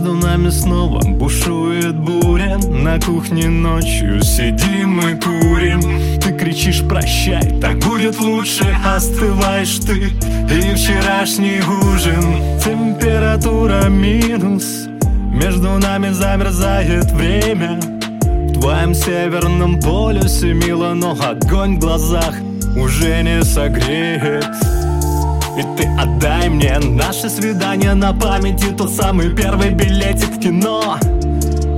Между нами снова бушует буря. На кухне ночью сидим и курим. Ты кричишь прощай, так будет лучше Остываешь ты и вчерашний ужин. Температура минус. Между нами замерзает время. В твоем северном полюсе мило Но огонь в глазах уже не согреет и ты отдай мне наше свидание на памяти Тот самый первый билетик в кино.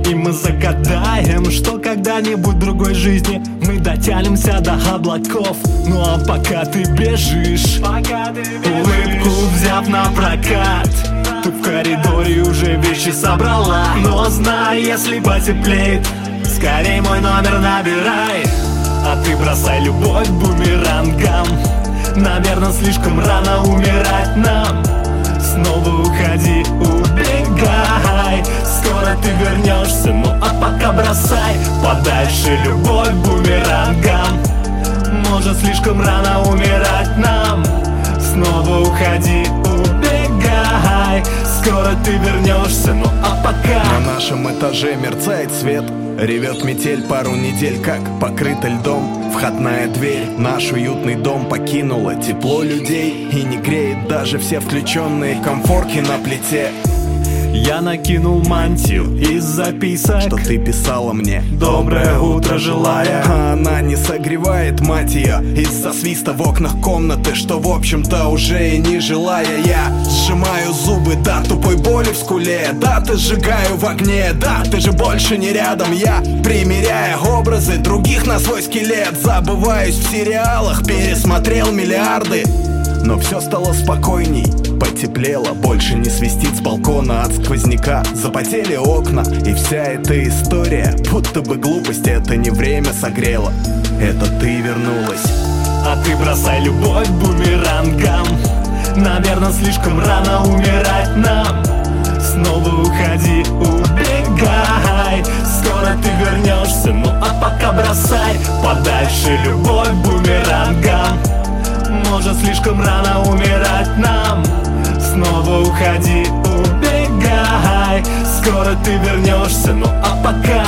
И мы загадаем, что когда-нибудь в другой жизни Мы дотянемся до облаков. Ну а пока ты бежишь, пока ты бежишь. Улыбку взяв на прокат Ты в коридоре уже вещи собрала. Но знай, если потеплеет Скорей мой номер набирай. А ты бросай любовь бумерангом Наверное, слишком рано умирать нам. Снова уходи, убегай. Скоро ты вернешься, ну а пока бросай. Подальше любовь бумерангом Может, слишком рано умирать нам. Снова уходи, убегай Скоро ты вернешься, ну а пока? На нашем этаже мерцает свет Ревет метель пару недель, как покрыта льдом. Входная дверь, наш уютный дом покинула Тепло людей. И не греет даже все включенные комфорки на плите Я накинул мантию из записок. Что ты писала мне? Доброе утро желая А она не согревает, мать ее Из-за свиста в окнах комнаты Что в общем-то уже и не желая Я сжимаю зубы, да, тупой боли в скуле Да, ты сжигаю в огне, да, ты же больше не рядом. Я, примеряя образы других на свой скелет Забываюсь в сериалах, пересмотрел миллиарды но все стало спокойней, потеплело Больше не свистит с балкона от сквозняка. Запотели окна, и вся эта история Будто бы глупость, это не время согрело. Это ты вернулась. А ты бросай любовь бумерангом Наверное, слишком рано умирать нам. Снова уходи, убегай. Скоро ты вернешься, ну а пока бросай Подальше любовь Может, слишком рано умирать нам? Снова уходи, убегай. Скоро ты вернешься, ну а пока